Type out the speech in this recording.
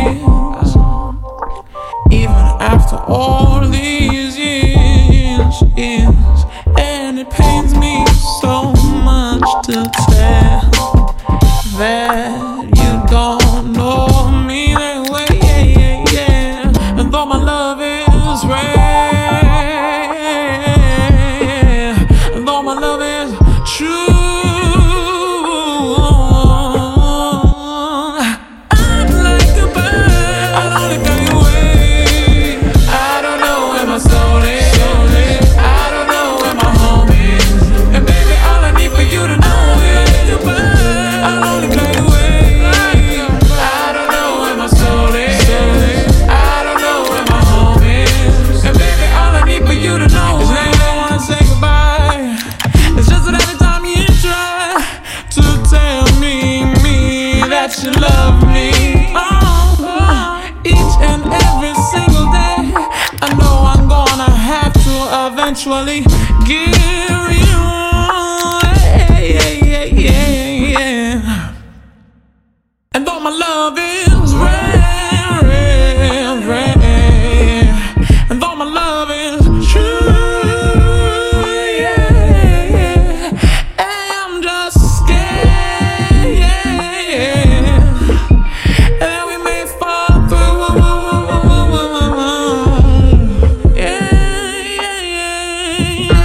years. Even after all these years, years. And it pains me so much to tell that you're gone. that you love me. Oh, each and every single day. I know I'm gonna have to eventually give you. Yeah, yeah, yeah, yeah. And though my love is rain.